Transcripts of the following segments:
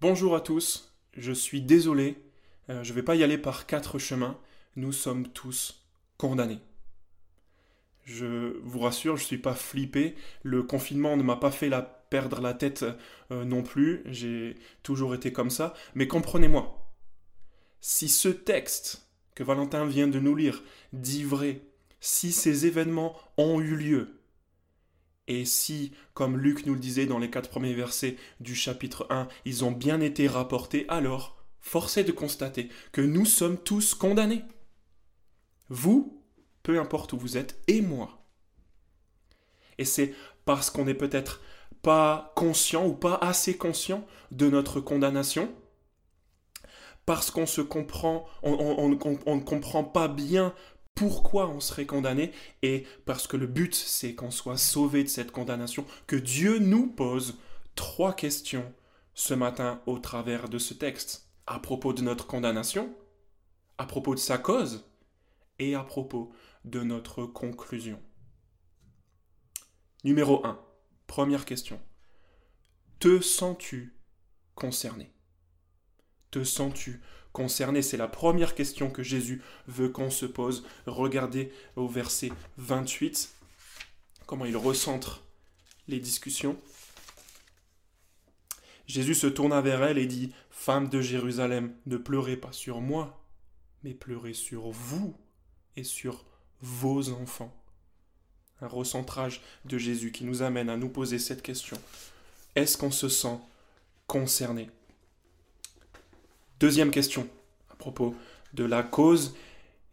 Bonjour à tous, je suis désolé, euh, je ne vais pas y aller par quatre chemins, nous sommes tous condamnés. Je vous rassure, je ne suis pas flippé, le confinement ne m'a pas fait perdre la tête euh, non plus, j'ai toujours été comme ça, mais comprenez-moi, si ce texte que Valentin vient de nous lire dit vrai, si ces événements ont eu lieu, et si, comme Luc nous le disait dans les quatre premiers versets du chapitre 1, ils ont bien été rapportés, alors, force est de constater que nous sommes tous condamnés. Vous, peu importe où vous êtes, et moi. Et c'est parce qu'on n'est peut-être pas conscient ou pas assez conscient de notre condamnation, parce qu'on se comprend, on ne comprend pas bien pourquoi on serait condamné et parce que le but c'est qu'on soit sauvé de cette condamnation, que Dieu nous pose trois questions ce matin au travers de ce texte, à propos de notre condamnation, à propos de sa cause et à propos de notre conclusion. Numéro 1. Première question. Te sens-tu concerné? Te sens-tu concerné C'est la première question que Jésus veut qu'on se pose. Regardez au verset 28 comment il recentre les discussions. Jésus se tourna vers elle et dit, Femme de Jérusalem, ne pleurez pas sur moi, mais pleurez sur vous et sur vos enfants. Un recentrage de Jésus qui nous amène à nous poser cette question. Est-ce qu'on se sent concerné? Deuxième question à propos de la cause.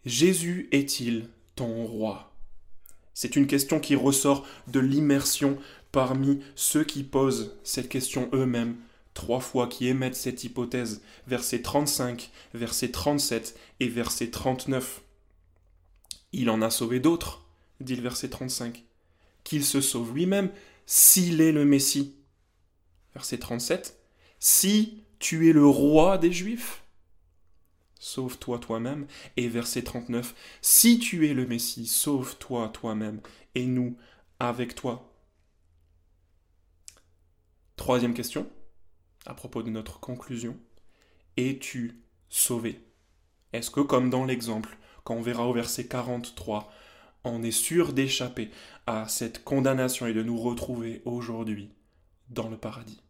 Jésus est-il ton roi? C'est une question qui ressort de l'immersion parmi ceux qui posent cette question eux-mêmes, trois fois qui émettent cette hypothèse, verset 35, verset 37 et verset 39. Il en a sauvé d'autres, dit le verset 35. Qu'il se sauve lui-même s'il est le Messie. Verset 37. Si tu es le roi des Juifs? Sauve-toi toi-même. Et verset 39, Si tu es le Messie, sauve-toi toi-même, et nous avec toi. Troisième question, à propos de notre conclusion. Es-tu sauvé? Est-ce que, comme dans l'exemple, quand on verra au verset 43, on est sûr d'échapper à cette condamnation et de nous retrouver aujourd'hui dans le paradis?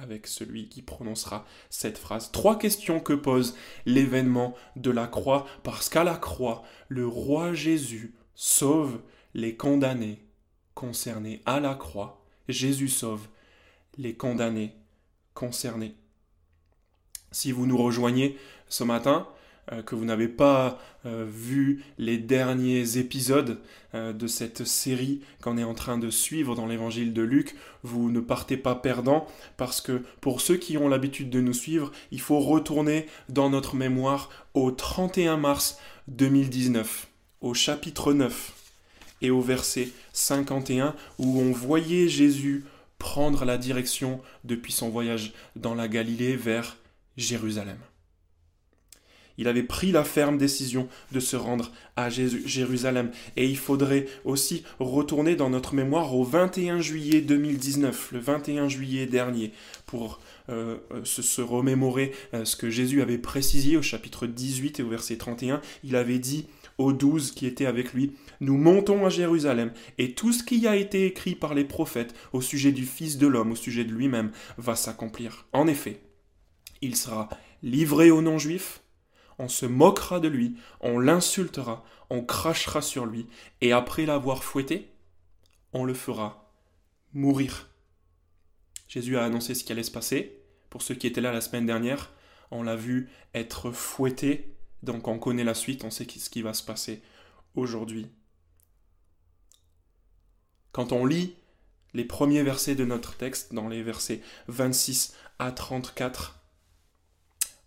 Avec celui qui prononcera cette phrase. Trois questions que pose l'événement de la croix, parce qu'à la croix, le roi Jésus sauve les condamnés concernés à la croix. Jésus sauve les condamnés concernés. Si vous nous rejoignez ce matin, que vous n'avez pas euh, vu les derniers épisodes euh, de cette série qu'on est en train de suivre dans l'évangile de Luc, vous ne partez pas perdant parce que pour ceux qui ont l'habitude de nous suivre, il faut retourner dans notre mémoire au 31 mars 2019, au chapitre 9 et au verset 51 où on voyait Jésus prendre la direction depuis son voyage dans la Galilée vers Jérusalem il avait pris la ferme décision de se rendre à Jérusalem. Et il faudrait aussi retourner dans notre mémoire au 21 juillet 2019, le 21 juillet dernier, pour euh, euh, se, remémorer euh, ce que Jésus avait précisé au chapitre 18 et au verset 31. Il avait dit aux douze qui étaient avec lui, Nous montons à Jérusalem, et tout ce qui a été écrit par les prophètes au sujet du Fils de l'homme, au sujet de lui-même, va s'accomplir. En effet, il sera livré aux non-juifs, on se moquera de lui, on l'insultera, on crachera sur lui, et après l'avoir fouetté, on le fera mourir. Jésus a annoncé ce qui allait se passer. Pour ceux qui étaient là la semaine dernière, on l'a vu être fouetté, donc on connaît la suite, on sait ce qui va se passer aujourd'hui. Quand on lit les premiers versets de notre texte, dans les versets 26 à 34,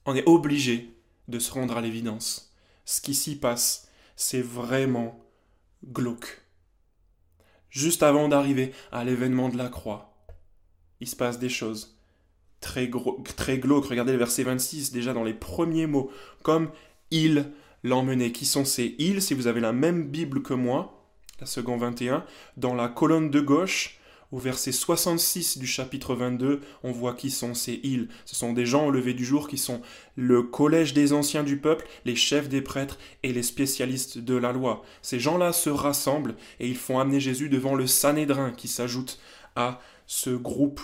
on est obligé de se rendre à l'évidence. Ce qui s'y passe, c'est vraiment glauque. Juste avant d'arriver à l'événement de la croix, il se passe des choses très, très glauques. Regardez le verset 26, déjà dans les premiers mots, comme il l'emmenait. Qui sont ces ils? Si vous avez la même Bible que moi, la seconde 21, dans la colonne de gauche, Au verset 66 du chapitre 22, on voit qui sont ces îles. Ce sont des gens au lever du jour qui sont le collège des anciens du peuple, les chefs des prêtres et les spécialistes de la loi. Ces gens-là se rassemblent et ils font amener Jésus devant le Sanhédrin qui s'ajoute à ce groupe.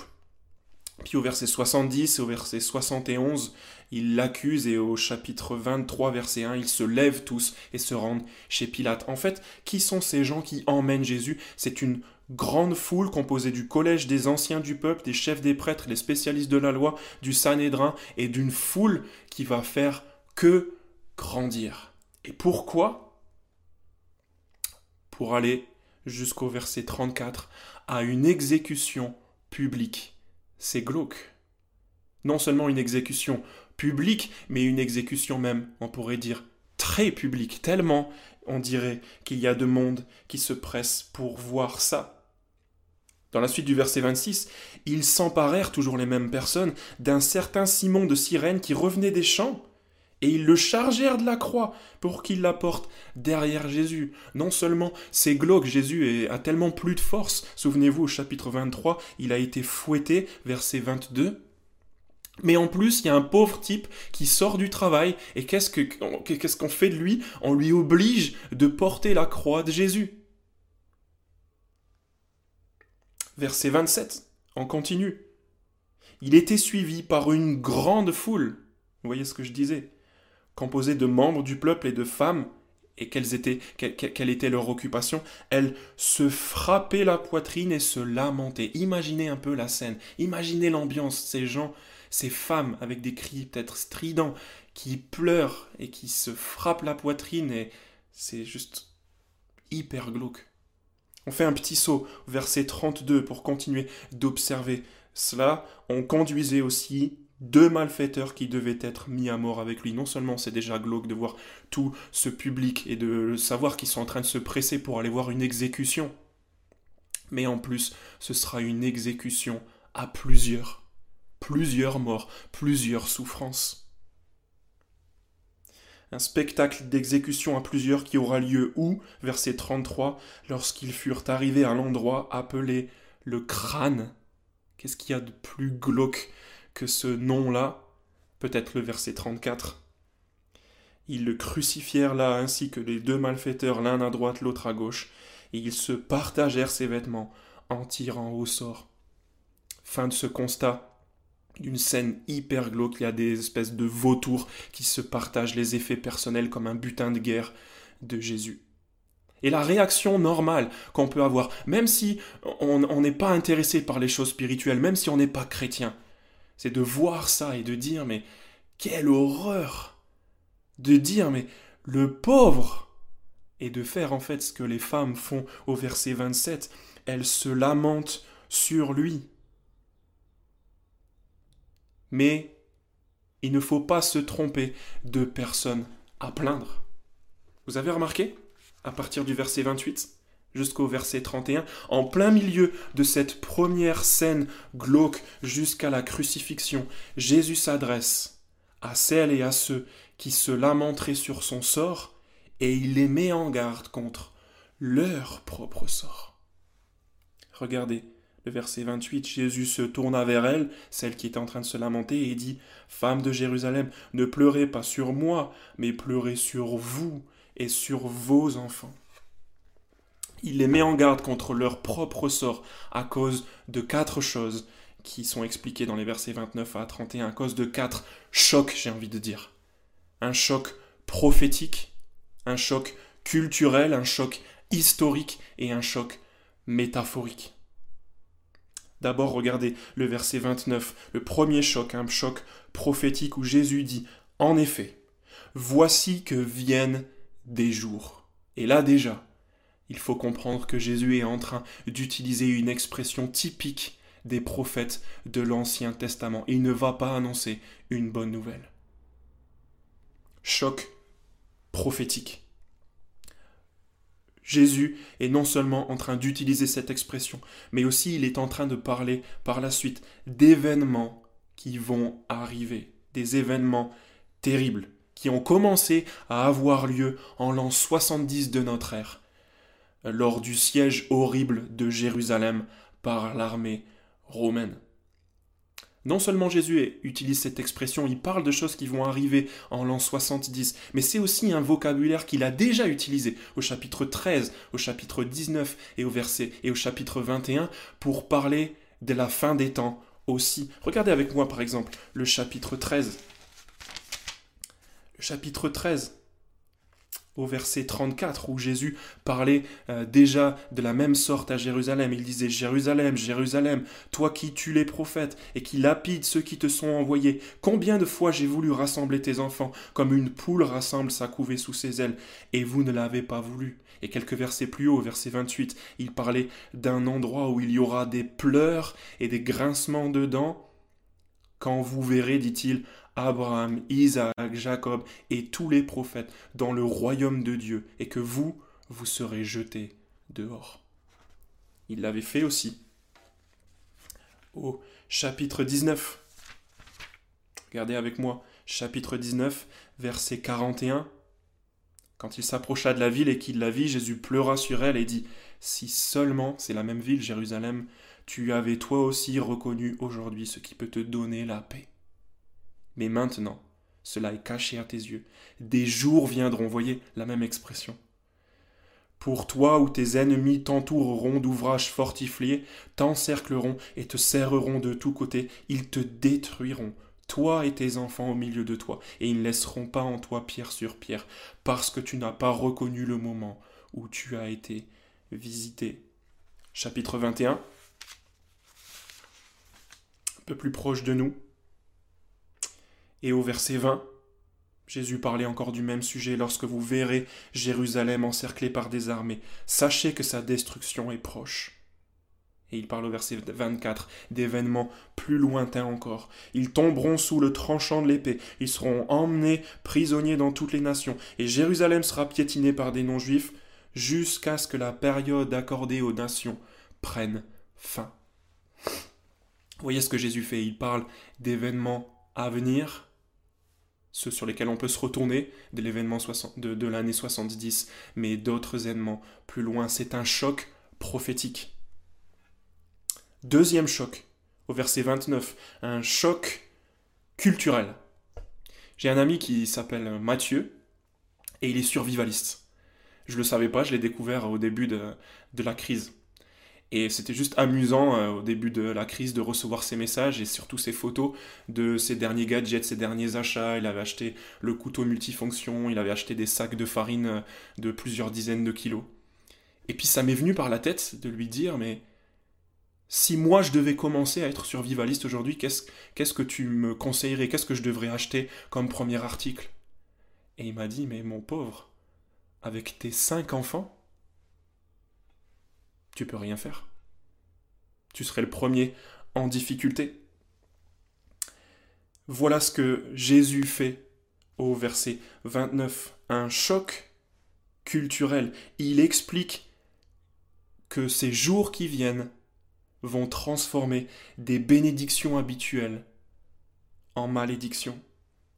Puis au verset 70 et au verset 71, ils l'accusent et au chapitre 23, verset 1, ils se lèvent tous et se rendent chez Pilate. En fait, qui sont ces gens qui emmènent Jésus? C'est une grande foule composée du collège des anciens du peuple, des chefs des prêtres, des spécialistes de la loi, du Sanhédrin et d'une foule qui va faire que grandir. Et pourquoi? Pour aller jusqu'au verset 34 à une exécution publique. C'est glauque. Non seulement une exécution publique, mais une exécution même, on pourrait dire, très publique, tellement on dirait qu'il y a de monde qui se presse pour voir ça. Dans la suite du verset 26, ils s'emparèrent, toujours les mêmes personnes, d'un certain Simon de Cyrène qui revenait des champs, et ils le chargèrent de la croix pour qu'il la porte derrière Jésus. Non seulement c'est glauque, Jésus a tellement plus de force. Souvenez-vous au chapitre 23, il a été fouetté, verset 22. Mais en plus, il y a un pauvre type qui sort du travail, et qu'est-ce qu'on fait de lui? On lui oblige de porter la croix de Jésus. verset 27, on continue. Il était suivi par une grande foule, vous voyez ce que je disais, composée de membres du peuple et de femmes, et quelles étaient, quelle était leur occupation Elles se frappaient la poitrine et se lamentaient. Imaginez un peu la scène, imaginez l'ambiance, ces gens, ces femmes avec des cris peut-être stridents, qui pleurent et qui se frappent la poitrine, et c'est juste hyper glauque. On fait un petit saut, verset 32, pour continuer d'observer cela. On conduisait aussi deux malfaiteurs qui devaient être mis à mort avec lui. Non seulement c'est déjà glauque de voir tout ce public et de savoir qu'ils sont en train de se presser pour aller voir une exécution, mais en plus ce sera une exécution à plusieurs. Plusieurs morts, plusieurs souffrances un spectacle d'exécution à plusieurs qui aura lieu où, verset 33, lorsqu'ils furent arrivés à l'endroit appelé le crâne. Qu'est-ce qu'il y a de plus glauque? Que ce nom-là Peut-être le verset 34. Ils le crucifièrent là ainsi que les deux malfaiteurs l'un à droite l'autre à gauche, et ils se partagèrent ses vêtements en tirant au sort. Fin de ce constat d'une scène hyper glauque. Il y a des espèces de vautours qui se partagent les effets personnels comme un butin de guerre de Jésus. Et la réaction normale qu'on peut avoir, même si on n'est pas intéressé par les choses spirituelles, même si on n'est pas chrétien, c'est de voir ça et de dire mais quelle horreur De dire mais le pauvre Et de faire en fait ce que les femmes font au verset 27, elles se lamentent sur lui. Mais il ne faut pas se tromper de personne à plaindre. Vous avez remarqué, à partir du verset 28 jusqu'au verset 31, en plein milieu de cette première scène glauque jusqu'à la crucifixion, Jésus s'adresse à celles et à ceux qui se lamenteraient sur son sort, et il les met en garde contre leur propre sort. Regardez, verset 28, Jésus se tourna vers elle, celle qui était en train de se lamenter, et dit Femme de Jérusalem, ne pleurez pas sur moi, mais pleurez sur vous et sur vos enfants. Il les met en garde contre leur propre sort à cause de quatre choses qui sont expliquées dans les versets 29 à 31, à cause de quatre chocs, j'ai envie de dire. Un choc prophétique, un choc culturel, un choc historique et un choc métaphorique. D'abord, regardez le verset 29, le premier choc, un choc prophétique où Jésus dit En effet, voici que viennent des jours. Et là déjà, il faut comprendre que Jésus est en train d'utiliser une expression typique des prophètes de l'Ancien Testament. Il ne va pas annoncer une bonne nouvelle. Choc prophétique. Jésus est non seulement en train d'utiliser cette expression, mais aussi il est en train de parler par la suite d'événements qui vont arriver, des événements terribles, qui ont commencé à avoir lieu en l'an 70 de notre ère, lors du siège horrible de Jérusalem par l'armée romaine. Non seulement Jésus utilise cette expression, il parle de choses qui vont arriver en l'an 70, mais c'est aussi un vocabulaire qu'il a déjà utilisé au chapitre 13, au chapitre 19 et au verset et au chapitre 21 pour parler de la fin des temps aussi. Regardez avec moi par exemple le chapitre 13. Le chapitre 13 au verset 34 où Jésus parlait euh, déjà de la même sorte à Jérusalem. Il disait Jérusalem, Jérusalem, toi qui tues les prophètes et qui lapides ceux qui te sont envoyés, combien de fois j'ai voulu rassembler tes enfants comme une poule rassemble sa couvée sous ses ailes, et vous ne l'avez pas voulu. Et quelques versets plus haut, verset 28, il parlait d'un endroit où il y aura des pleurs et des grincements de dents. Quand vous verrez, dit-il, Abraham, Isaac, Jacob et tous les prophètes dans le royaume de Dieu, et que vous, vous serez jetés dehors. Il l'avait fait aussi. Au chapitre 19, regardez avec moi, chapitre 19, verset 41. Quand il s'approcha de la ville et qu'il la vit, Jésus pleura sur elle et dit Si seulement, c'est la même ville, Jérusalem, tu avais toi aussi reconnu aujourd'hui ce qui peut te donner la paix. Mais maintenant, cela est caché à tes yeux. Des jours viendront, voyez la même expression. Pour toi où tes ennemis t'entoureront d'ouvrages fortifiés, t'encercleront et te serreront de tous côtés, ils te détruiront, toi et tes enfants au milieu de toi, et ils ne laisseront pas en toi pierre sur pierre, parce que tu n'as pas reconnu le moment où tu as été visité. Chapitre 21, un peu plus proche de nous. Et au verset 20, Jésus parlait encore du même sujet. Lorsque vous verrez Jérusalem encerclée par des armées, sachez que sa destruction est proche. Et il parle au verset 24 d'événements plus lointains encore. Ils tomberont sous le tranchant de l'épée, ils seront emmenés prisonniers dans toutes les nations, et Jérusalem sera piétinée par des non-juifs jusqu'à ce que la période accordée aux nations prenne fin. Vous voyez ce que Jésus fait Il parle d'événements à venir, ceux sur lesquels on peut se retourner de l'événement de, l'année 70, mais d'autres événements plus loin. C'est un choc prophétique. Deuxième choc, au verset 29, un choc culturel. J'ai un ami qui s'appelle Mathieu et il est survivaliste. Je ne le savais pas, je l'ai découvert au début de la crise. Et c'était juste amusant euh, au début de la crise de recevoir ces messages et surtout ces photos de ses derniers gadgets, ses derniers achats. Il avait acheté le couteau multifonction, il avait acheté des sacs de farine euh, de plusieurs dizaines de kilos. Et puis ça m'est venu par la tête de lui dire, mais si moi je devais commencer à être survivaliste aujourd'hui, qu'est-ce, qu'est-ce que tu me conseillerais Qu'est-ce que je devrais acheter comme premier article? Et il m'a dit, mais mon pauvre, avec tes cinq enfants, tu peux rien faire. Tu serais le premier en difficulté. Voilà ce que Jésus fait au verset 29, un choc culturel. Il explique que ces jours qui viennent vont transformer des bénédictions habituelles en malédictions.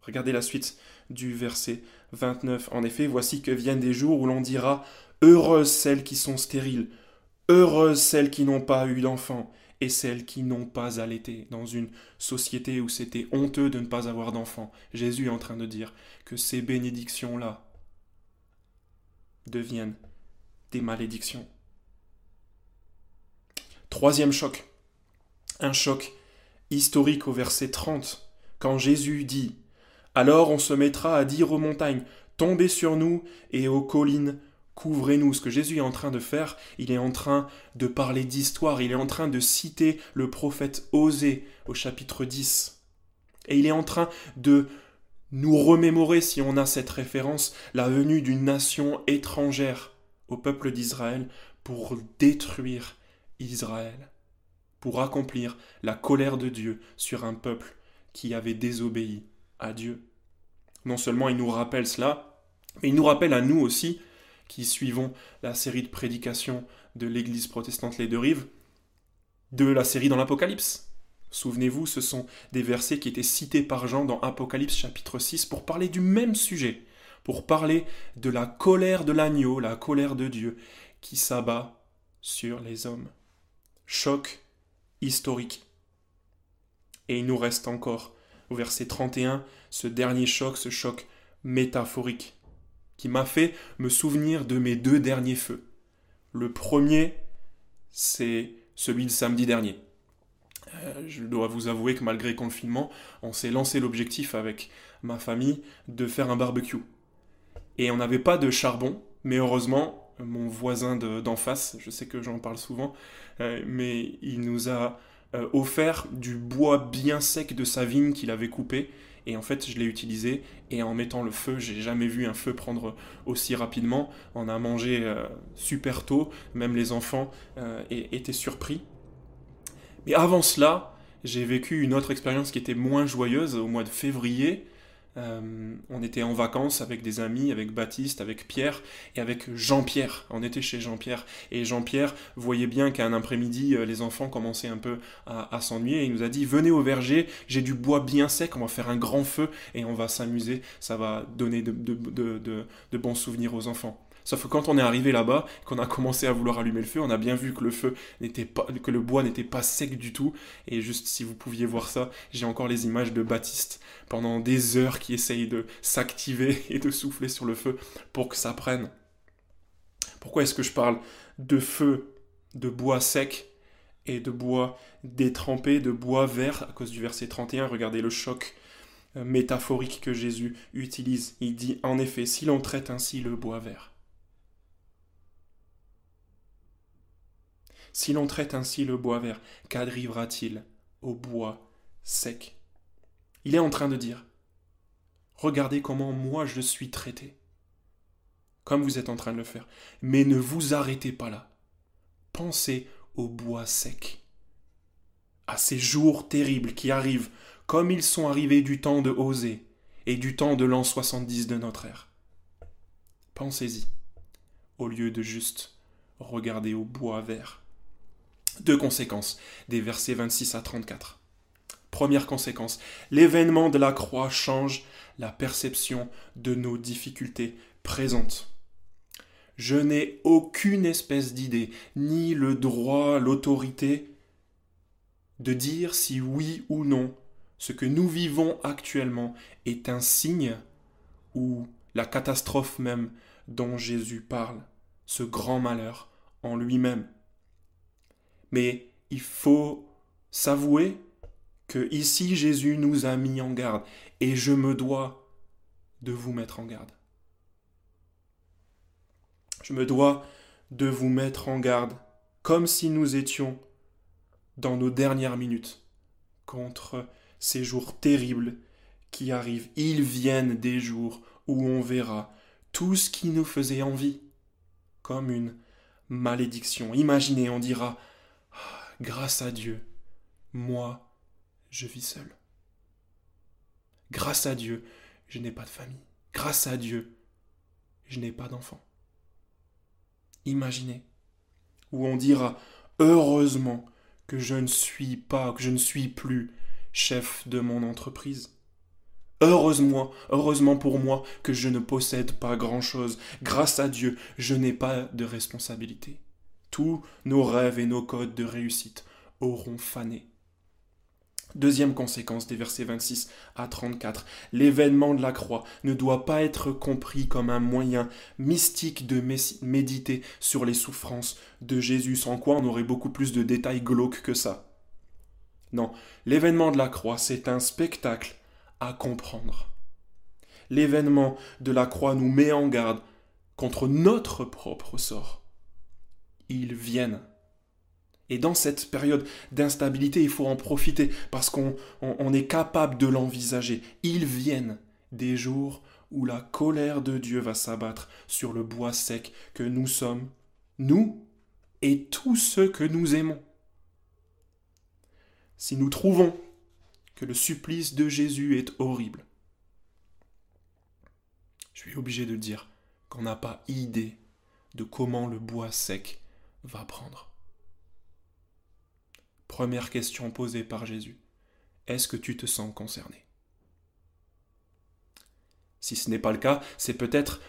Regardez la suite du verset 29. En effet, voici que viennent des jours où l'on dira Heureuses celles qui sont stériles, Heureuses celles qui n'ont pas eu d'enfants et celles qui n'ont pas allaité. Dans une société où c'était honteux de ne pas avoir d'enfants, Jésus est en train de dire que ces bénédictions-là deviennent des malédictions. Troisième choc. Un choc historique au verset 30, quand Jésus dit Alors on se mettra à dire aux montagnes Tombez sur nous et aux collines couvrez-nous. Ce que Jésus est en train de faire, il est en train de parler d'histoire, il est en train de citer le prophète Osée au chapitre 10. Et il est en train de nous remémorer, si on a cette référence, la venue d'une nation étrangère au peuple d'Israël pour détruire Israël, pour accomplir la colère de Dieu sur un peuple qui avait désobéi à Dieu. Non seulement il nous rappelle cela, mais il nous rappelle à nous aussi qui suivons la série de prédications de l'Église protestante Les Deux Rives, de la série dans l'Apocalypse. Souvenez-vous, ce sont des versets qui étaient cités par Jean dans Apocalypse chapitre 6 pour parler du même sujet, pour parler de la colère de l'agneau, la colère de Dieu, qui s'abat sur les hommes. choc historique. Et il nous reste encore, au verset 31, ce dernier choc, ce choc métaphorique, qui m'a fait me souvenir de mes deux derniers feux. Le premier, c'est celui de samedi dernier. Euh, je dois vous avouer que malgré confinement, on s'est lancé l'objectif avec ma famille de faire un barbecue. Et on n'avait pas de charbon, mais heureusement, mon voisin d'en face, je sais que j'en parle souvent, euh, mais il nous a euh, offert du bois bien sec de sa vigne qu'il avait coupé. Et en fait, je l'ai utilisé. Et en mettant le feu, j'ai jamais vu un feu prendre aussi rapidement. On a mangé euh, super tôt. Même les enfants euh, étaient surpris. Mais avant cela, j'ai vécu une autre expérience qui était moins joyeuse au mois de février. Euh, on était en vacances avec des amis, avec Baptiste, avec Pierre et avec Jean-Pierre. On était chez Jean-Pierre et Jean-Pierre voyait bien qu'à un après-midi, euh, les enfants commençaient un peu à, s'ennuyer. Il nous a dit Venez au verger, j'ai du bois bien sec, on va faire un grand feu et on va s'amuser. Ça va donner de bons souvenirs aux enfants. Sauf que quand on est arrivé là-bas, qu'on a commencé à vouloir allumer le feu, on a bien vu que le feu n'était pas, que le bois n'était pas sec du tout. Et juste si vous pouviez voir ça, j'ai encore les images de Baptiste pendant des heures qui essaye de s'activer et de souffler sur le feu pour que ça prenne. Pourquoi est-ce que je parle de feu, de bois sec et de bois détrempé, de bois vert? À cause du verset 31 Regardez le choc euh, métaphorique que Jésus utilise. Il dit en effet, si l'on traite ainsi le bois vert, Si l'on traite ainsi le bois vert, qu'adrivera-t-il au bois sec? Il est en train de dire Regardez comment moi je suis traité, comme vous êtes en train de le faire. Mais ne vous arrêtez pas là. Pensez au bois sec, à ces jours terribles qui arrivent, comme ils sont arrivés du temps de Osée et du temps de l'an 70 de notre ère. Pensez-y, au lieu de juste regarder au bois vert. Deux conséquences des versets 26 à 34. Première conséquence, l'événement de la croix change la perception de nos difficultés présentes. Je n'ai aucune espèce d'idée, ni le droit, l'autorité de dire si oui ou non ce que nous vivons actuellement est un signe ou la catastrophe même dont Jésus parle, ce grand malheur en lui-même. Mais il faut s'avouer que ici Jésus nous a mis en garde et je me dois de vous mettre en garde. Je me dois de vous mettre en garde comme si nous étions dans nos dernières minutes contre ces jours terribles qui arrivent. Ils viennent des jours où on verra tout ce qui nous faisait envie comme une malédiction. Imaginez, on dira grâce à Dieu, moi, je vis seul. Grâce à Dieu, je n'ai pas de famille. Grâce à Dieu, je n'ai pas d'enfant. Imaginez, où on dira heureusement que je ne suis pas, que je ne suis plus chef de mon entreprise. Heureusement, heureusement pour moi que je ne possède pas grand-chose. Grâce à Dieu, je n'ai pas de responsabilité tous nos rêves et nos codes de réussite auront fané. Deuxième conséquence des versets 26 à 34, l'événement de la croix ne doit pas être compris comme un moyen mystique de méditer sur les souffrances de Jésus, sans quoi on aurait beaucoup plus de détails glauques que ça. Non, l'événement de la croix, c'est un spectacle à comprendre. L'événement de la croix nous met en garde contre notre propre sort ils viennent. Et dans cette période d'instabilité, il faut en profiter parce qu'on est capable de l'envisager. Ils viennent des jours où la colère de Dieu va s'abattre sur le bois sec que nous sommes, nous et tous ceux que nous aimons. Si nous trouvons que le supplice de Jésus est horrible, je suis obligé de dire qu'on n'a pas idée de comment le bois sec va prendre. Première question posée par Jésus. Est-ce que tu te sens concerné? Si ce n'est pas le cas, c'est peut-être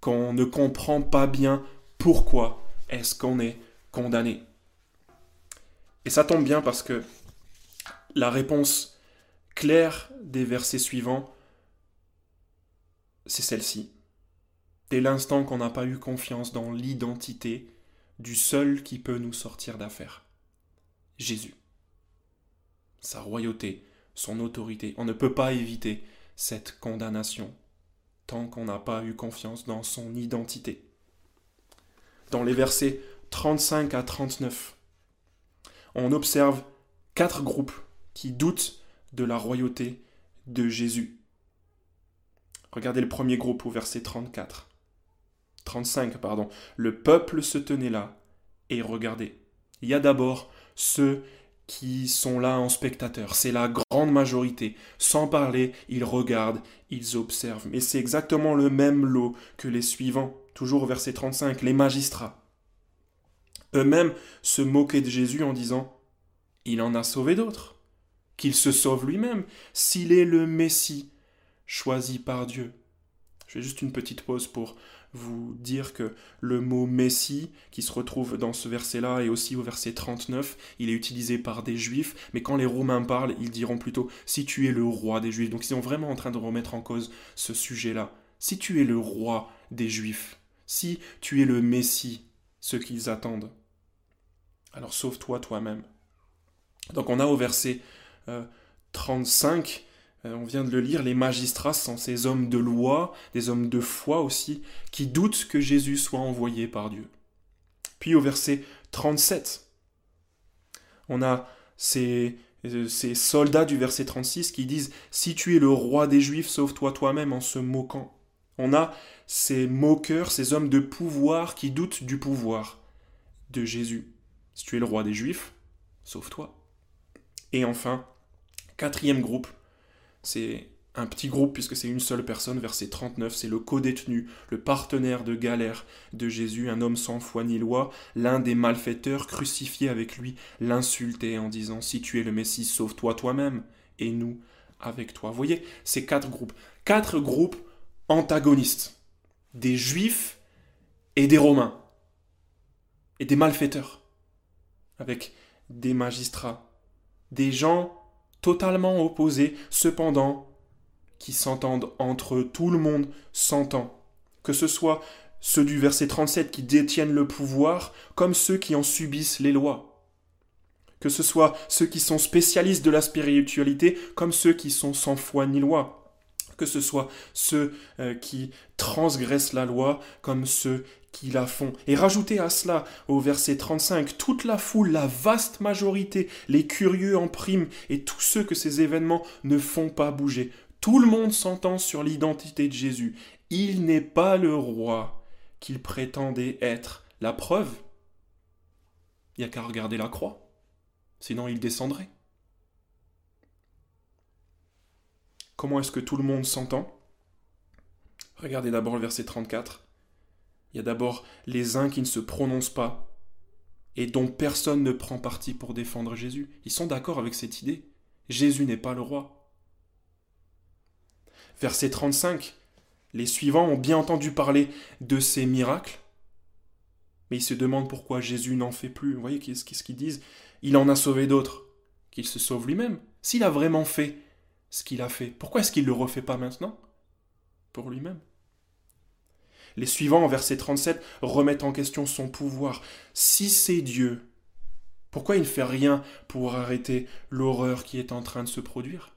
qu'on ne comprend pas bien pourquoi est-ce qu'on est condamné. Et ça tombe bien parce que la réponse claire des versets suivants, c'est celle-ci. Dès l'instant qu'on n'a pas eu confiance dans l'identité du seul qui peut nous sortir d'affaires, Jésus. Sa royauté, son autorité. On ne peut pas éviter cette condamnation tant qu'on n'a pas eu confiance dans son identité. Dans les versets 35 à 39, on observe quatre groupes qui doutent de la royauté de Jésus. Regardez le premier groupe au verset 34. 35, pardon. Le peuple se tenait là et regardait. Il y a d'abord ceux qui sont là en spectateurs. C'est la grande majorité. Sans parler, ils regardent, ils observent. Mais c'est exactement le même lot que les suivants. Toujours au verset 35, les magistrats. Eux-mêmes se moquaient de Jésus en disant Il en a sauvé d'autres. Qu'il se sauve lui-même, s'il est le Messie choisi par Dieu. Je fais juste une petite pause pour vous dire que le mot Messie, qui se retrouve dans ce verset-là et aussi au verset 39, il est utilisé par des juifs, mais quand les Romains parlent, ils diront plutôt si tu es le roi des juifs. Donc ils sont vraiment en train de remettre en cause ce sujet-là. Si tu es le roi des juifs, si tu es le Messie, ce qu'ils attendent, alors sauve-toi toi-même. Donc on a au verset 35 euh, on vient de le lire, les magistrats sont ces hommes de loi, des hommes de foi aussi, qui doutent que Jésus soit envoyé par Dieu. Puis au verset 37, on a ces, euh, ces soldats du verset 36 qui disent Si tu es le roi des Juifs, sauve-toi toi-même en se moquant. On a ces moqueurs, ces hommes de pouvoir qui doutent du pouvoir de Jésus. Si tu es le roi des Juifs, sauve-toi. Et enfin, quatrième groupe, c'est un petit groupe puisque c'est une seule personne, verset 39, c'est le co-détenu, le partenaire de galère de Jésus, un homme sans foi ni loi, l'un des malfaiteurs crucifié avec lui, l'insultait en disant Si tu es le Messie, sauve-toi toi-même, et nous avec toi. Vous voyez, ces quatre groupes. Quatre groupes antagonistes. Des juifs et des romains. Et des malfaiteurs. Avec des magistrats. Des gens totalement opposés, cependant, qui s'entendent entre tout le monde s'entend. Que ce soit ceux du verset 37 qui détiennent le pouvoir, comme ceux qui en subissent les lois. Que ce soit ceux qui sont spécialistes de la spiritualité, comme ceux qui sont sans foi ni loi que ce soit ceux euh, qui transgressent la loi comme ceux qui la font. Et rajoutez à cela, au verset 35, toute la foule, la vaste majorité, les curieux en prime et tous ceux que ces événements ne font pas bouger. Tout le monde s'entend sur l'identité de Jésus. Il n'est pas le roi qu'il prétendait être. La preuve, il n'y a qu'à regarder la croix. Sinon il descendrait. Comment est-ce que tout le monde s'entend? Regardez d'abord le verset 34. Il y a d'abord les uns qui ne se prononcent pas et dont personne ne prend parti pour défendre Jésus. Ils sont d'accord avec cette idée. Jésus n'est pas le roi. Verset 35. Les suivants ont bien entendu parler de ces miracles, mais ils se demandent pourquoi Jésus n'en fait plus. Vous voyez qu'est-ce qu'ils disent? Il en a sauvé d'autres. Qu'il se sauve lui-même. S'il a vraiment fait ce qu'il a fait, pourquoi est-ce qu'il ne le refait pas maintenant? Pour lui-même. Les suivants, verset 37, remettent en question son pouvoir. Si c'est Dieu, pourquoi il ne fait rien pour arrêter l'horreur qui est en train de se produire?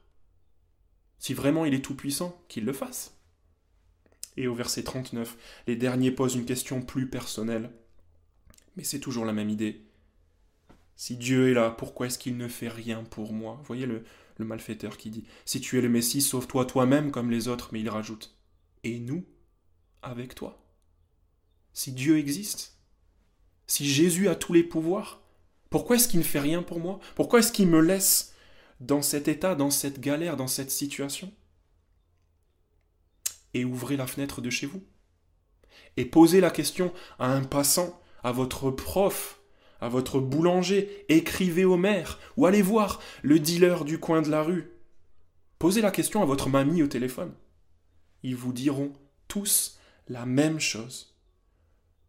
Si vraiment il est tout-puissant, qu'il le fasse. Et au verset 39, les derniers posent une question plus personnelle. Mais c'est toujours la même idée. Si Dieu est là, pourquoi est-ce qu'il ne fait rien pour moi? Voyez le, le malfaiteur qui dit Si tu es le Messie, sauve-toi toi-même comme les autres, mais il rajoute Et nous avec toi. Si Dieu existe Si Jésus a tous les pouvoirs Pourquoi est-ce qu'il ne fait rien pour moi? Pourquoi est-ce qu'il me laisse dans cet état, dans cette galère, dans cette situation? Et ouvrez la fenêtre de chez vous. Et posez la question à un passant, à votre prof, à votre boulanger, écrivez au maire, ou allez voir le dealer du coin de la rue. Posez la question à votre mamie au téléphone. Ils vous diront tous la même chose.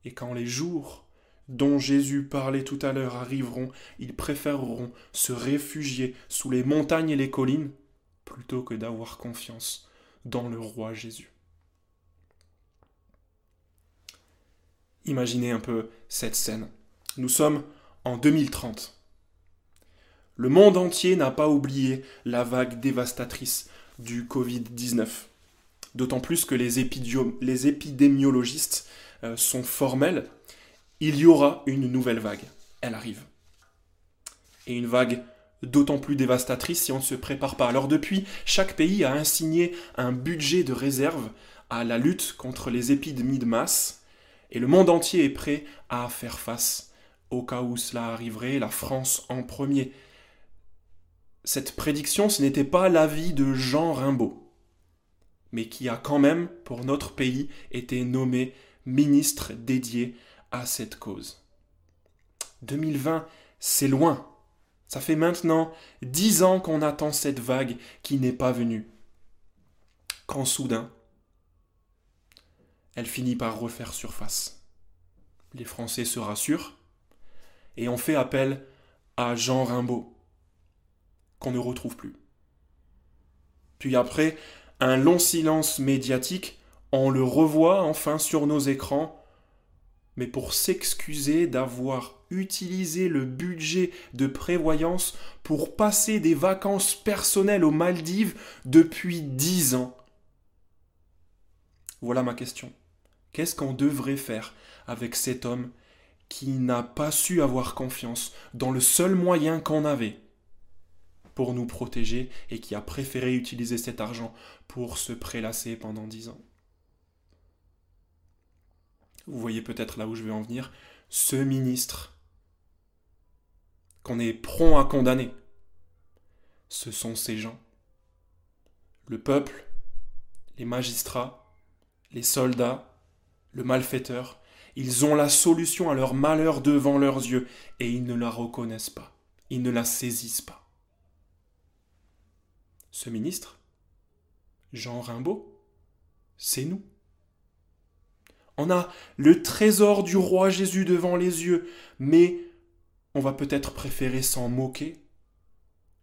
Et quand les jours dont Jésus parlait tout à l'heure arriveront, ils préféreront se réfugier sous les montagnes et les collines plutôt que d'avoir confiance dans le roi Jésus. Imaginez un peu cette scène. Nous sommes en 2030. Le monde entier n'a pas oublié la vague dévastatrice du Covid-19. D'autant plus que les, épidémiologistes euh, sont formels. Il y aura une nouvelle vague. Elle arrive. Et une vague d'autant plus dévastatrice si on ne se prépare pas. Alors depuis, chaque pays a assigné un budget de réserve à la lutte contre les épidémies de masse, et le monde entier est prêt à faire face au cas où cela arriverait, la France en premier. Cette prédiction, ce n'était pas l'avis de Jean Rimbaud, mais qui a quand même, pour notre pays, été nommé ministre dédié à cette cause. 2020, c'est loin. Ça fait maintenant dix ans qu'on attend cette vague qui n'est pas venue. Quand soudain, elle finit par refaire surface. Les Français se rassurent et on fait appel à Jean Rimbaud, qu'on ne retrouve plus. Puis après un long silence médiatique, on le revoit enfin sur nos écrans mais pour s'excuser d'avoir utilisé le budget de prévoyance pour passer des vacances personnelles aux Maldives depuis dix ans. Voilà ma question. Qu'est-ce qu'on devrait faire avec cet homme qui n'a pas su avoir confiance dans le seul moyen qu'on avait pour nous protéger et qui a préféré utiliser cet argent pour se prélasser pendant dix ans vous voyez peut-être là où je vais en venir, ce ministre qu'on est prompt à condamner, ce sont ces gens. Le peuple, les magistrats, les soldats, le malfaiteur, ils ont la solution à leur malheur devant leurs yeux et ils ne la reconnaissent pas, ils ne la saisissent pas. Ce ministre, Jean Rimbaud, c'est nous. On a le trésor du roi Jésus devant les yeux, mais on va peut-être préférer s'en moquer.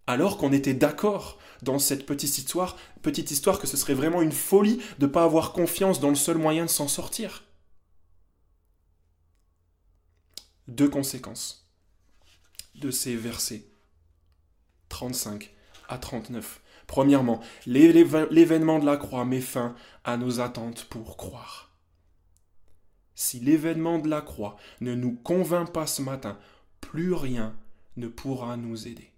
Alors qu'on était d'accord dans cette petite histoire, petite histoire que ce serait vraiment une folie de ne pas avoir confiance dans le seul moyen de s'en sortir. Deux conséquences de ces versets 35 à 39. Premièrement, l'événement de la croix met fin à nos attentes pour croire. Si l'événement de la croix ne nous convainc pas ce matin, plus rien ne pourra nous aider.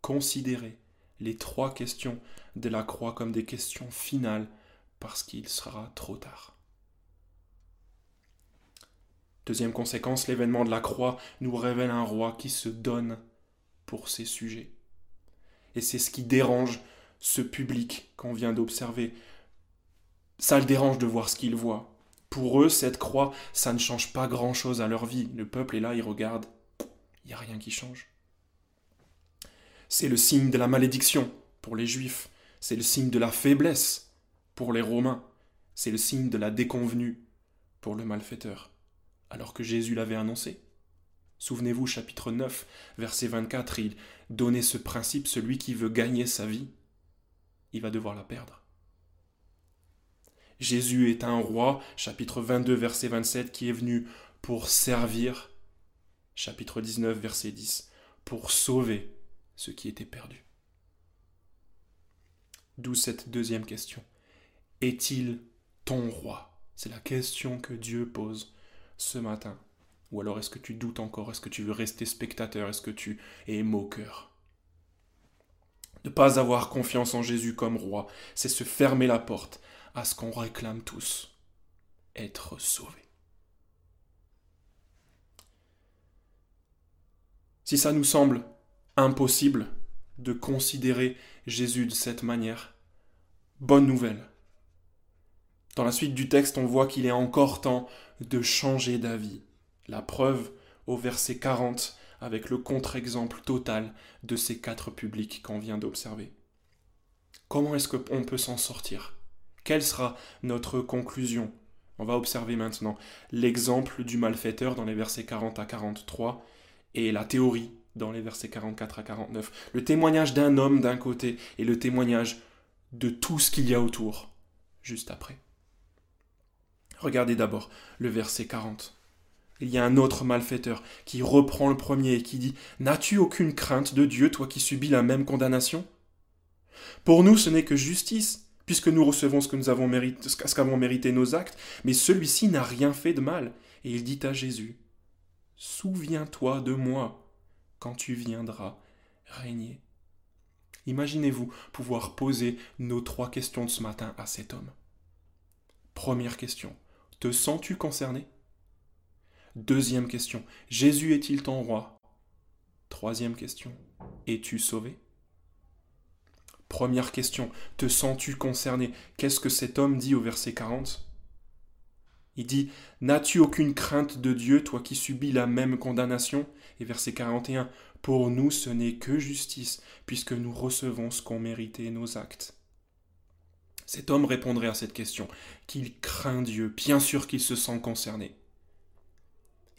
Considérez les trois questions de la croix comme des questions finales parce qu'il sera trop tard. Deuxième conséquence, l'événement de la croix nous révèle un roi qui se donne pour ses sujets. Et c'est ce qui dérange ce public qu'on vient d'observer. Ça le dérange de voir ce qu'il voit. Pour eux, cette croix, ça ne change pas grand-chose à leur vie. Le peuple est là, il regarde, il n'y a rien qui change. C'est le signe de la malédiction pour les Juifs, c'est le signe de la faiblesse pour les Romains, c'est le signe de la déconvenue pour le malfaiteur, alors que Jésus l'avait annoncé. Souvenez-vous, chapitre 9, verset 24, il donnait ce principe, celui qui veut gagner sa vie, il va devoir la perdre. Jésus est un roi, chapitre 22, verset 27, qui est venu pour servir, chapitre 19, verset 10, pour sauver ce qui était perdu. D'où cette deuxième question. Est-il ton roi? C'est la question que Dieu pose ce matin. Ou alors est-ce que tu doutes encore? Est-ce que tu veux rester spectateur? Est-ce que tu es moqueur? Ne pas avoir confiance en Jésus comme roi, c'est se fermer la porte à ce qu'on réclame tous, être sauvés. Si ça nous semble impossible de considérer Jésus de cette manière, bonne nouvelle. Dans la suite du texte, on voit qu'il est encore temps de changer d'avis. La preuve au verset 40 avec le contre-exemple total de ces quatre publics qu'on vient d'observer. Comment est-ce qu'on peut s'en sortir? Quelle sera notre conclusion? On va observer maintenant l'exemple du malfaiteur dans les versets 40 à 43 et la théorie dans les versets 44 à 49. Le témoignage d'un homme d'un côté et le témoignage de tout ce qu'il y a autour juste après. Regardez d'abord le verset 40. Il y a un autre malfaiteur qui reprend le premier et qui dit N'as-tu aucune crainte de Dieu, toi qui subis la même condamnation? Pour nous, ce n'est que justice puisque nous recevons ce que nous avons mérité, mérité nos actes, mais celui-ci n'a rien fait de mal. Et il dit à Jésus, Souviens-toi de moi quand tu viendras régner. Imaginez-vous pouvoir poser nos trois questions de ce matin à cet homme. Première question, te sens-tu concerné? Deuxième question, Jésus est-il ton roi? Troisième question, es-tu sauvé? Première question, te sens-tu concerné? Qu'est-ce que cet homme dit au verset 40 Il dit N'as-tu aucune crainte de Dieu, toi qui subis la même condamnation? Et verset 41 Pour nous, ce n'est que justice, puisque nous recevons ce qu'ont mérité nos actes. Cet homme répondrait à cette question qu'il craint Dieu, bien sûr qu'il se sent concerné.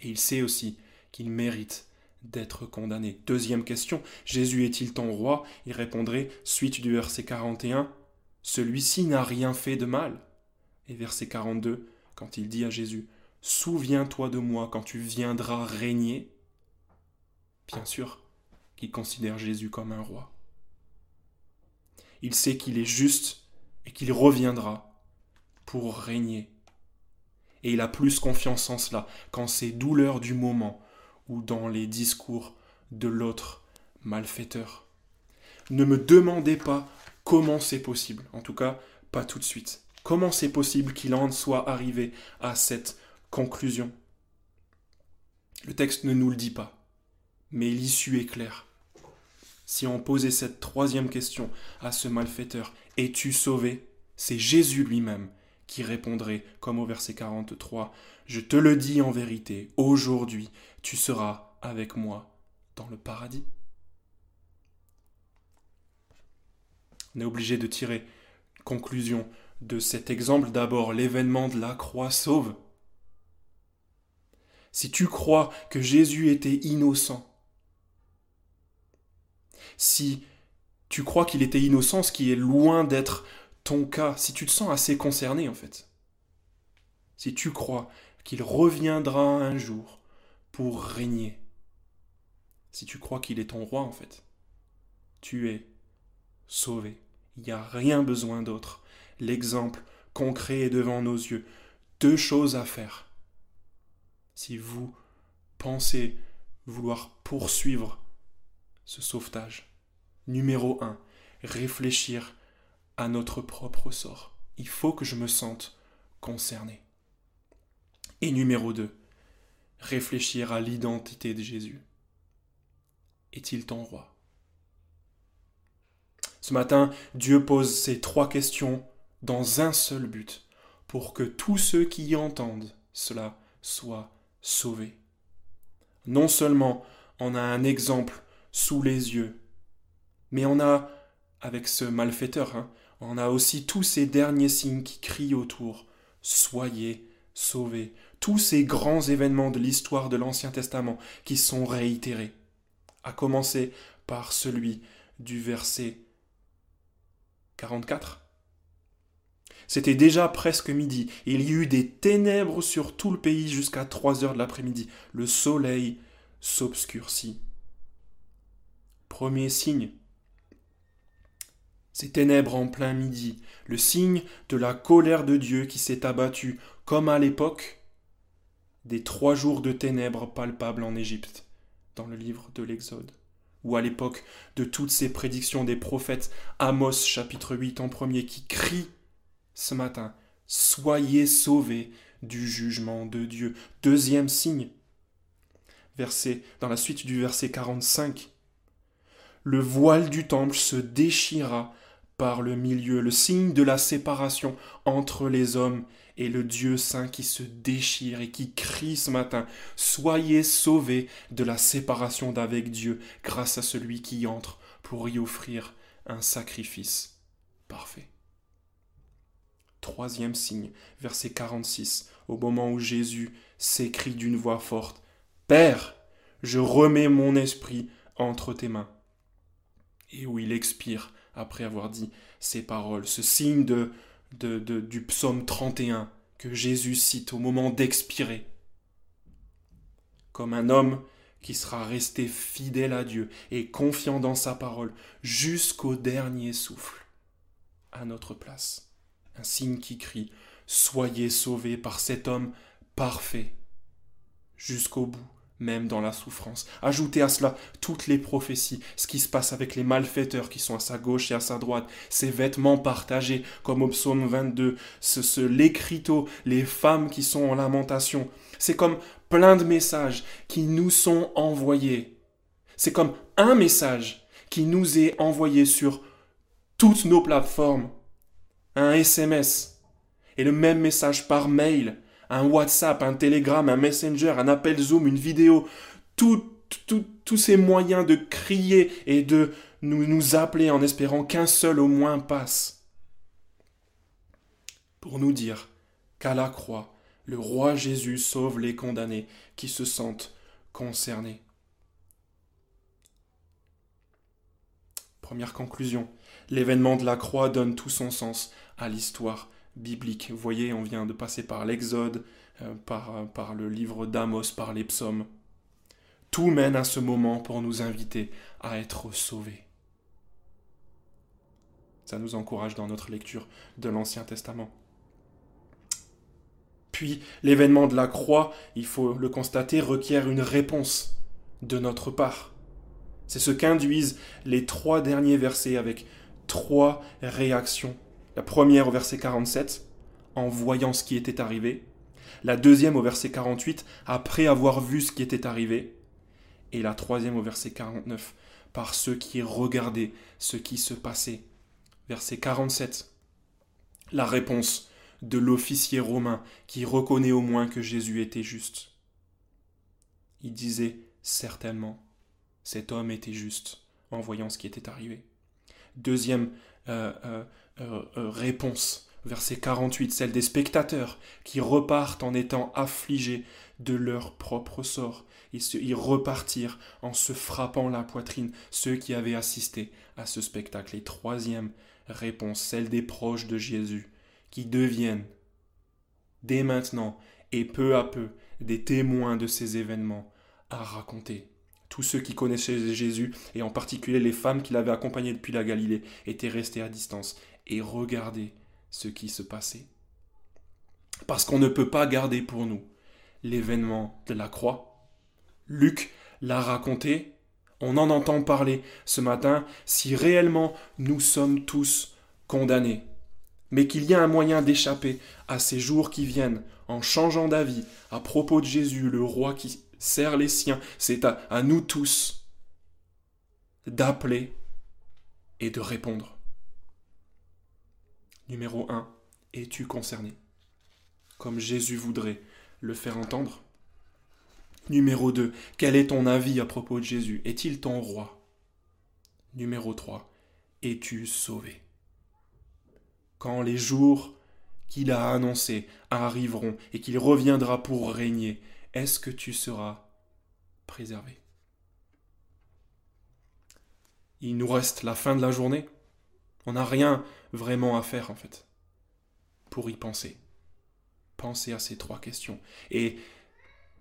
Et il sait aussi qu'il mérite d'être condamné. Deuxième question, Jésus est-il ton roi? Il répondrait, suite du verset 41, Celui-ci n'a rien fait de mal. Et verset 42, quand il dit à Jésus, Souviens-toi de moi quand tu viendras régner. Bien sûr qu'il considère Jésus comme un roi. Il sait qu'il est juste et qu'il reviendra pour régner. Et il a plus confiance en cela qu'en ses douleurs du moment ou dans les discours de l'autre malfaiteur. Ne me demandez pas comment c'est possible, en tout cas pas tout de suite. Comment c'est possible qu'il en soit arrivé à cette conclusion? Le texte ne nous le dit pas, mais l'issue est claire. Si on posait cette troisième question à ce malfaiteur, es-tu sauvé? C'est Jésus lui-même qui répondrait, comme au verset 43, Je te le dis en vérité, aujourd'hui tu seras avec moi dans le paradis. On est obligé de tirer conclusion de cet exemple. D'abord, l'événement de la croix sauve. Si tu crois que Jésus était innocent, si tu crois qu'il était innocent, ce qui est loin d'être ton cas, si tu te sens assez concerné en fait, si tu crois qu'il reviendra un jour pour régner, si tu crois qu'il est ton roi en fait, tu es sauvé. Il n'y a rien besoin d'autre. L'exemple concret est devant nos yeux. Deux choses à faire. Si vous pensez vouloir poursuivre ce sauvetage, numéro un, réfléchir à notre propre sort. Il faut que je me sente concerné. Et numéro 2, réfléchir à l'identité de Jésus. Est-il ton roi? Ce matin, Dieu pose ces trois questions dans un seul but, pour que tous ceux qui y entendent cela soient sauvés. Non seulement on a un exemple sous les yeux, mais on a, avec ce malfaiteur, hein, on a aussi tous ces derniers signes qui crient autour. Soyez sauvés. Tous ces grands événements de l'histoire de l'Ancien Testament qui sont réitérés. À commencer par celui du verset 44. C'était déjà presque midi, il y eut des ténèbres sur tout le pays jusqu'à trois heures de l'après-midi. Le soleil s'obscurcit. Premier signe ces ténèbres en plein midi, le signe de la colère de Dieu qui s'est abattue, comme à l'époque des trois jours de ténèbres palpables en Égypte, dans le livre de l'Exode, ou à l'époque de toutes ces prédictions des prophètes, Amos chapitre 8 en premier, qui crie ce matin, Soyez sauvés du jugement de Dieu. Deuxième signe, verset, dans la suite du verset 45, le voile du temple se déchira par le milieu, le signe de la séparation entre les hommes et le Dieu saint qui se déchire et qui crie ce matin Soyez sauvés de la séparation d'avec Dieu grâce à celui qui entre pour y offrir un sacrifice parfait. Troisième signe, verset 46, au moment où Jésus s'écrie d'une voix forte, Père, je remets mon esprit entre tes mains. Et où il expire après avoir dit ces paroles, ce signe de, du psaume 31 que Jésus cite au moment d'expirer. Comme un homme qui sera resté fidèle à Dieu et confiant dans sa parole jusqu'au dernier souffle, à notre place. Un signe qui crie Soyez sauvés par cet homme parfait, jusqu'au bout, même dans la souffrance. Ajoutez à cela toutes les prophéties, ce qui se passe avec les malfaiteurs qui sont à sa gauche et à sa droite, ses vêtements partagés, comme au psaume 22, ce, ce l'écriteau, les femmes qui sont en lamentation. C'est comme plein de messages qui nous sont envoyés. C'est comme un message qui nous est envoyé sur toutes nos plateformes. Un SMS et le même message par mail, un WhatsApp, un Telegram, un Messenger, un appel Zoom, une vidéo, tous ces moyens de crier et de nous, nous appeler en espérant qu'un seul au moins passe. Pour nous dire qu'à la croix, le roi Jésus sauve les condamnés qui se sentent concernés. Première conclusion, l'événement de la croix donne tout son sens à l'histoire biblique. Vous voyez, on vient de passer par l'Exode, euh, euh, par le livre d'Amos, par les psaumes. Tout mène à ce moment pour nous inviter à être sauvés. Ça nous encourage dans notre lecture de l'Ancien Testament. Puis l'événement de la croix, il faut le constater, requiert une réponse de notre part. C'est ce qu'induisent les trois derniers versets avec trois réactions. La première au verset 47, en voyant ce qui était arrivé. La deuxième au verset 48, après avoir vu ce qui était arrivé. Et la troisième au verset 49, par ceux qui regardaient ce qui se passait. Verset 47, la réponse de l'officier romain qui reconnaît au moins que Jésus était juste. Il disait certainement, cet homme était juste en voyant ce qui était arrivé. Deuxième euh, euh, euh, réponse, verset 48, celle des spectateurs qui repartent en étant affligés de leur propre sort. Ils, ils repartirent en se frappant la poitrine, ceux qui avaient assisté à ce spectacle. Et troisième réponse, celle des proches de Jésus, qui deviennent dès maintenant et peu à peu des témoins de ces événements à raconter. Tous ceux qui connaissaient Jésus, et en particulier les femmes qui l'avaient accompagné depuis la Galilée, étaient restés à distance et regardaient ce qui se passait. Parce qu'on ne peut pas garder pour nous l'événement de la croix. Luc l'a raconté, on en entend parler ce matin, si réellement nous sommes tous condamnés mais qu'il y a un moyen d'échapper à ces jours qui viennent en changeant d'avis à propos de Jésus, le roi qui sert les siens. C'est à nous tous d'appeler et de répondre. Numéro 1. Es-tu concerné? Comme Jésus voudrait le faire entendre Numéro 2. Quel est ton avis à propos de Jésus? Est-il ton roi? Numéro 3. Es-tu sauvé? Quand les jours qu'il a annoncés arriveront et qu'il reviendra pour régner, est-ce que tu seras préservé? Il nous reste la fin de la journée. On n'a rien vraiment à faire en fait pour y penser. Pensez à ces trois questions. Et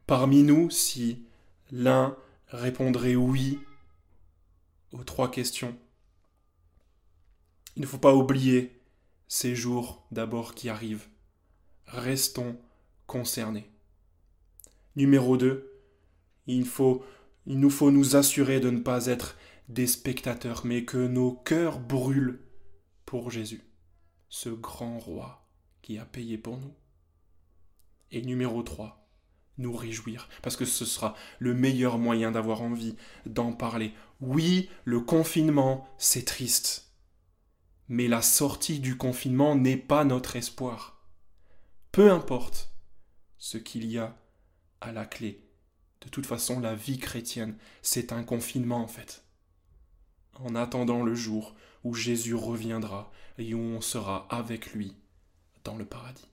parmi nous, si l'un répondrait oui aux trois questions, il ne faut pas oublier ces jours d'abord qui arrivent. Restons concernés. Numéro 2, il, nous faut nous assurer de ne pas être des spectateurs, mais que nos cœurs brûlent pour Jésus, ce grand roi qui a payé pour nous. Et numéro 3, nous réjouir, parce que ce sera le meilleur moyen d'avoir envie d'en parler. Oui, le confinement, c'est triste. Mais la sortie du confinement n'est pas notre espoir. Peu importe ce qu'il y a à la clé. De toute façon, la vie chrétienne, c'est un confinement en fait. En attendant le jour où Jésus reviendra et où on sera avec lui dans le paradis.